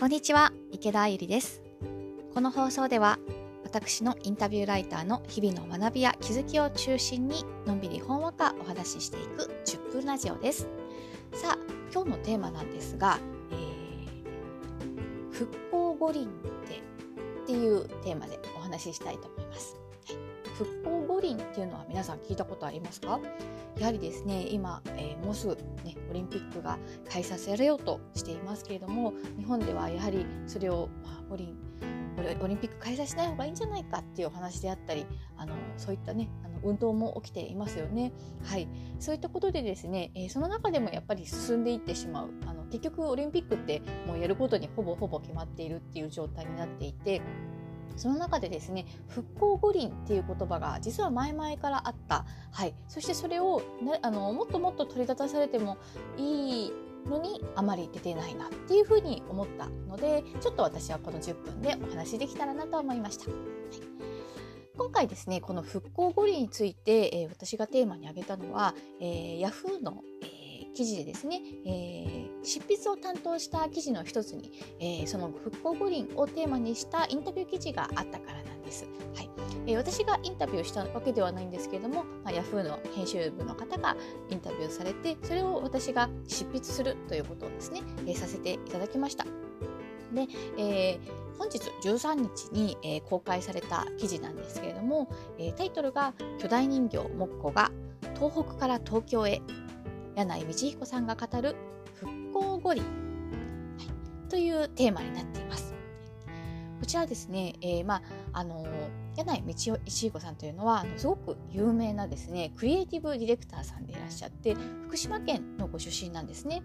こんにちは、池田あゆりです。この放送では、私のインタビューライターの日々の学びや気づきを中心に、のんびりほんわかお話ししていく10分ラジオです。さあ、今日のテーマなんですが、えー復興五輪ってっていうテーマでお話ししたいと思います。復興五輪っていうのは皆さん聞いたことありますか？やはりですね今、えーもうすぐ、ね、オリンピックが開催されようとしていますけれども日本ではやはりそれを、まあ、五輪オリオリンピック開催しない方がいいんじゃないかっていうお話であったりあのそういったねあの運動も起きていますよね。はい、そういったことでですね、えーその中でもやっぱり進んでいってしまう。あの結局オリンピックってもうやることにほぼほぼ決まっているっていう状態になっていてその中でですね復興五輪っていう言葉が実は前々からあった、はい、そしてそれをなあのもっともっと取り立たされてもいいのにあまり出てないなっていうふうに思ったのでちょっと私はこの10分でお話しできたらなと思いました。はい。今回ですねこの復興五輪について、えー私がテーマに挙げたのは、えー、Yahoo の、えー記事でですね、えー執筆を担当した記事の一つに、えーその復興五輪をテーマにしたインタビュー記事があったからなんです。はいえー私がインタビューしたわけではないんですけれども、まあ、Yahoo の編集部の方がインタビューされてそれを私が執筆するということをですね、えーさせていただきました。で、えー本日13日に、えー公開された記事なんですけれども、えータイトルが「巨大人形モッコが東北から東京へ柳井道彦さんが語る復興五輪」はい、というテーマになっています。こちらですね、えーまああの柳井道彦さんというのはあのすごく有名なですねクリエイティブディレクターさんでいらっしゃって福島県のご出身なんですね。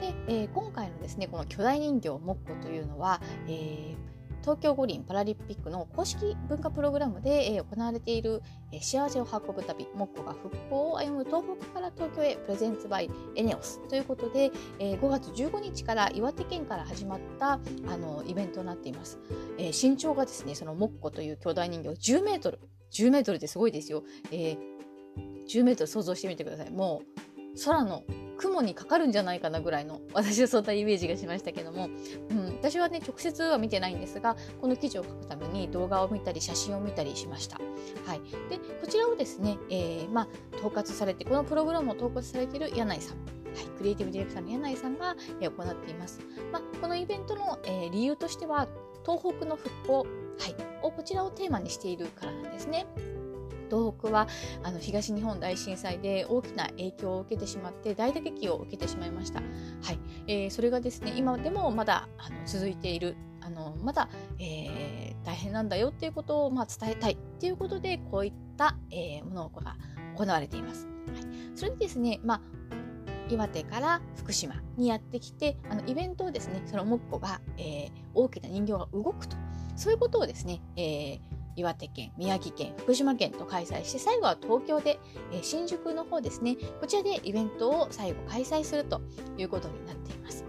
で、えー今回のですねこの巨大人形モッコというのは、えー東京五輪パラリンピックの公式文化プログラムで、えー行われている、えー幸せを運ぶ旅モッコが復興を FM 東北から東京へプレゼンツバイエネオス。ということで、えー5月15日から岩手県から始まったあのイベントになっています、えー身長がですねそのモッコという巨大人形10メートル。10メートルってすごいですよ、えー10メートル想像してみてください。もう空の雲にかかるんじゃないかなぐらいの私はそんなイメージがしましたけども、うん、私はね直接は見てないんですがこの記事を書くために動画を見たり写真を見たりしました。はい、でこちらをですね、えーまあ、統括されてこのプログラムを統括されている柳井さんはい、クリエイティブディレクターの柳井さんが、え行っています。まあ、このイベントの、えー理由としては東北の復興、はい、をこちらをテーマにしているからなんですね。東北はあの東日本大震災で大きな影響を受けてしまって大打撃を受けてしまいました。はいえーそれがですね今でもまだあの続いているあのまだ、えー大変なんだよっていうことを、まあ、伝えたいっていうことでこういった、えーものが行われています。はい、それでですね、まあ岩手から福島にやってきてあのイベントをですねそのモッコが、えー大きな人形が動くとそういうことをですね、えー岩手県宮城県福島県と開催して最後は東京で、えー新宿の方ですねこちらでイベントを最後開催するということになっています。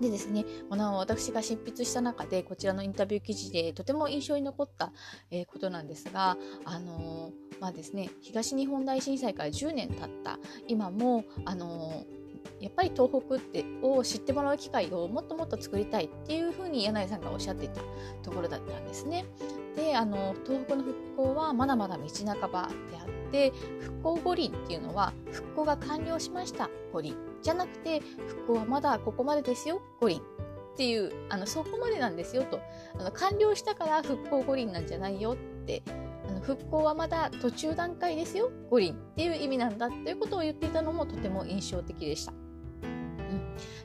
でですね、この私が執筆した中でこちらのインタビュー記事でとても印象に残った、えーことなんですが、あのまあですね、東日本大震災から10年経った今も、あのやっぱり東北ってを知ってもらう機会をもっともっと作りたいっていうふうに柳井さんがおっしゃっていたところだったんですね。であの東北の復興はまだまだ道半ばであって復興五輪っていうのは復興が完了しました五輪じゃなくて復興はまだここまでですよ五輪っていうあのそこまでなんですよとあの完了したから復興五輪なんじゃないよってあの復興はまだ途中段階ですよ五輪っていう意味なんだっていうことを言っていたのもとても印象的でした。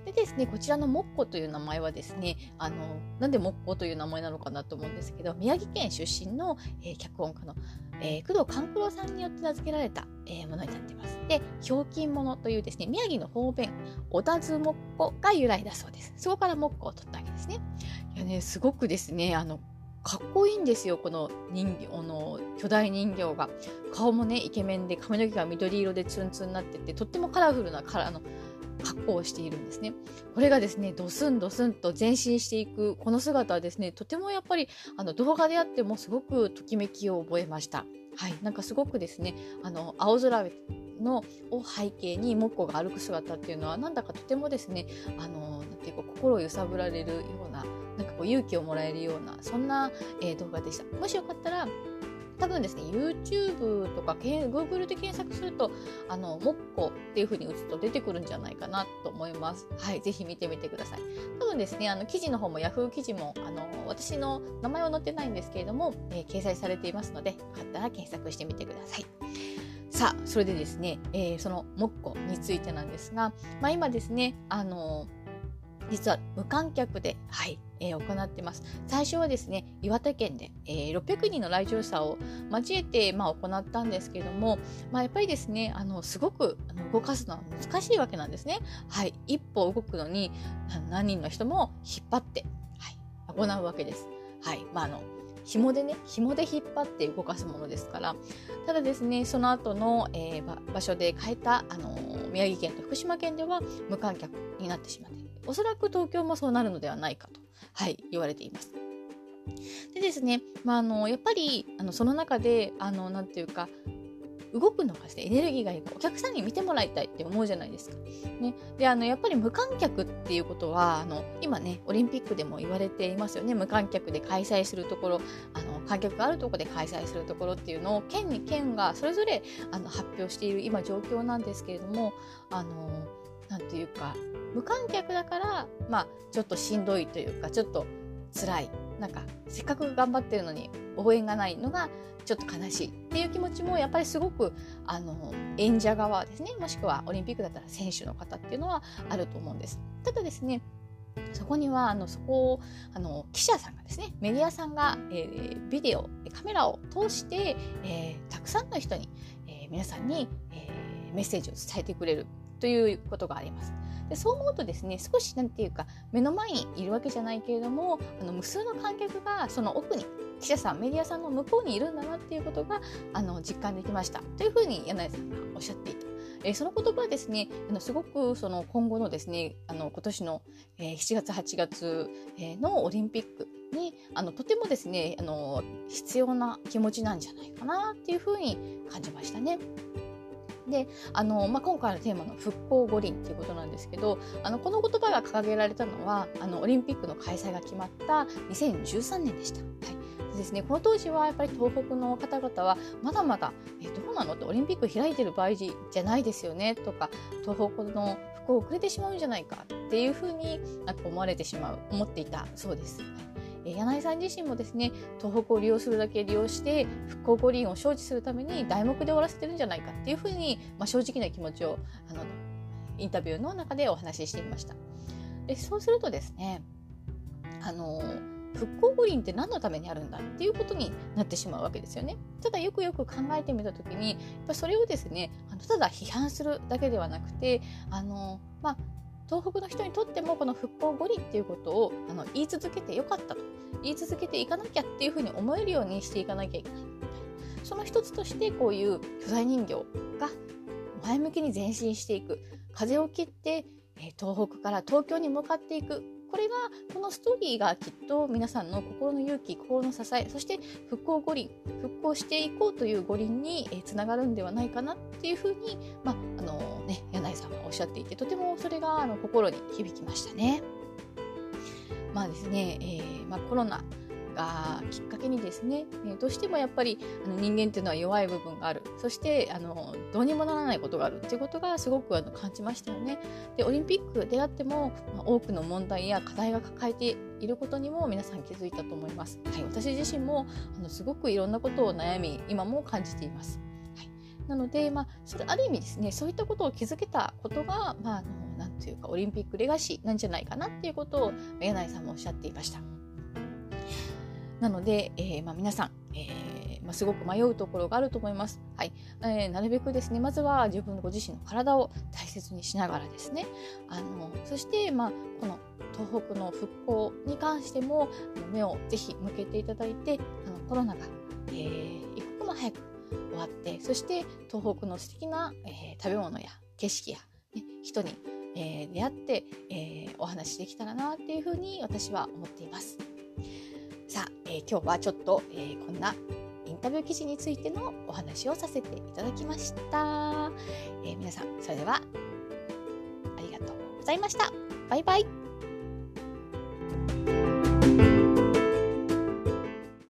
でですね、こちらのモッコという名前はですね、あの、なんでモッコという名前なのかなと思うんですけど、宮城県出身の、えー脚本家の、えー工藤官九郎さんによって名付けられた、えーものになっています。で、ひょうきん者というですね、宮城の方便、小田津モッコが由来だそうです。そこからモッコを取ったわけですね。いやね、すごくですね、あの、かっこいいんですよ、この人形、の、巨大人形が。顔もね、イケメンで、髪の毛が緑色でツンツンになってて、とってもカラフルなカラーの格好をしているんですね。これがですね、ドスンドスンと前進していく、この姿はですね、とてもやっぱり、あの、動画であってもすごくときめきを覚えました。はい。なんかすごくですね、あの、青空のを背景にモッコが歩く姿っていうのは、なんだかとてもですね、あの、ていうか心を揺さぶられるようななんかこう勇気をもらえるようなそんな、えー、動画でした。もしよかったら多分ですね YouTube とか Google で検索するとあのモッコっていう風に打つと出てくるんじゃないかなと思います。はい、ぜひ見てみてください。多分ですねあの記事の方も Yahoo 記事もあの私の名前は載ってないんですけれども、えー、掲載されていますのでよかったら検索してみてください。さあそれでですね、えー、そのモッコについてなんですが、まあ、今ですねあの実は無観客で、はいえー、行ってます。最初はですね、岩手県で、えー、600人の来場者を交えて、まあ、行ったんですけれども、まあ、やっぱりですね、あのすごくあの動かすのは難しいわけなんですね。はい、一歩動くのに何人の人も引っ張って、はい、行うわけです。はい、まああの紐でね紐で引っ張って動かすものですからただですねその後の、えー、場所で変えた、あのー、宮城県と福島県では無観客になってしまっておそらく東京もそうなるのではないかと、はい、言われています。でですね、まあ、あのやっぱりあのその中であのなんていうか動くのがエネルギーがいいお客さんに見てもらいたいって思うじゃないですか。ね、であのやっぱり無観客っていうことはあの今ねオリンピックでも言われていますよね無観客で開催するところあの観客があるところで開催するところっていうのを県に県がそれぞれあの発表している今状況なんですけれどもあのなんていうか無観客だからまあちょっとしんどいというかちょっと辛い。なんかせっかく頑張ってるのに応援がないのがちょっと悲しいっていう気持ちもやっぱりすごくあの演者側ですね。もしくはオリンピックだったら選手の方っていうのはあると思うんです。ただですねそこにはあのそこをあの記者さんがですねメディアさんが、えー、ビデオカメラを通して、えー、たくさんの人に、えー、皆さんに、えメッセージを伝えてくれる。ということがあります。でそう思うとですね少しなんていうか目の前にいるわけじゃないけれどもあの無数の観客がその奥に記者さんメディアさんの向こうにいるんだなっていうことがあの実感できましたというふうに柳井さんがおっしゃっていた。えー、その言葉はですねあのすごくその今後のですねあの今年の、えー、7月8月、えー、のオリンピックにあのとてもですねあの必要な気持ちなんじゃないかなっていうふうに感じましたね。であの、まあ、今回のテーマの復興五輪っていうことなんですけどあのこの言葉が掲げられたのはあのオリンピックの開催が決まった2013年でした。はいですね、この当時はやっぱり東北の方々はまだまだ「えどうなの?」ってオリンピック開いてる場合じゃないですよねとか東北の復興遅れてしまうんじゃないかっていうふうになんか思われてしまう思っていたそうです。柳井さん自身もですね東北を利用するだけ利用して復興五輪を招致するために題目で終わらせてるんじゃないかっていうふうに、まあ、正直な気持ちをあのインタビューの中でお話ししていました。でそうするとですねあの復興五輪って何のためにあるんだっていうことになってしまうわけですよね。ただよくよく考えてみた時にやっぱそれをですねあのただ批判するだけではなくてあの、まあ、東北の人にとってもこの復興五輪っていうことをあの言い続けてよかったと。言い続けていかなきゃっていうふうに思えるようにしていかなきゃいけない。その一つとしてこういう巨大人形が前向きに前進していく。風を切って東北から東京に向かっていく。これがこのストーリーがきっと皆さんの心の勇気心の支えそして復興五輪復興していこうという五輪につながるんではないかなっていうふうに、まああのね、さんはおっしゃっていてとてもそれがあの心に響きましたね。まあですね、えーまあ、コロナがきっかけにですね、えどうしてもやっぱりあの人間っていうのは弱い部分があるそしてあのどうにもならないことがあるっていうことがすごくあの感じましたよね。でオリンピックであっても、まあ、多くの問題や課題が抱えていることにも皆さん気づいたと思います。はい、私自身もあのすごくいろんなことを悩み今も感じています。なので、まあ、それある意味ですねそういったことを気づけたことが、まあ、あのなんていうかオリンピックレガシーなんじゃないかなっていうことを柳井さんもおっしゃっていました。なので、えーまあ、皆さん、えーまあ、すごく迷うところがあると思います。はいえー、なるべくですねまずは自分ご自身の体を大切にしながらですねあのそして、まあ、この東北の復興に関しても目をぜひ向けていただいてあのコロナが、えー、一刻も早く終わってそして東北の素敵な、えー、食べ物や景色や、ね、人に、えー、出会って、えー、お話しできたらなっていうふうに私は思っています。さあ、えー、今日はちょっと、えー、こんなインタビュー記事についてのお話をさせていただきました。えー、皆さん、それではありがとうございました。バイバイ。